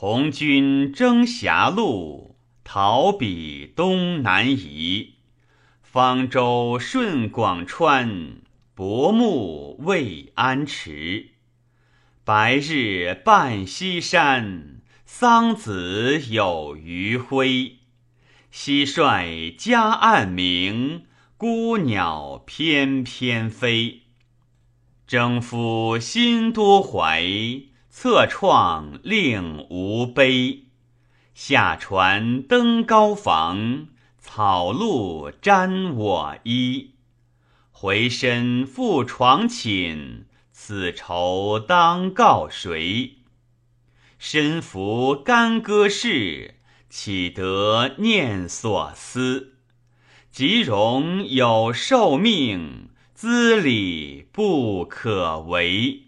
从军征狭路，逃彼东南夷。方舟顺广川，薄暮未安池。白日半西山，桑梓有余晖。蟋蟀夹岸鸣，孤鸟翩翩飞。征夫心多怀，策创令无悲。下船登高房，草露沾我衣。回身复床寝，此愁当告谁？身服干戈事，岂得念所思？即荣有受命。资礼不可为。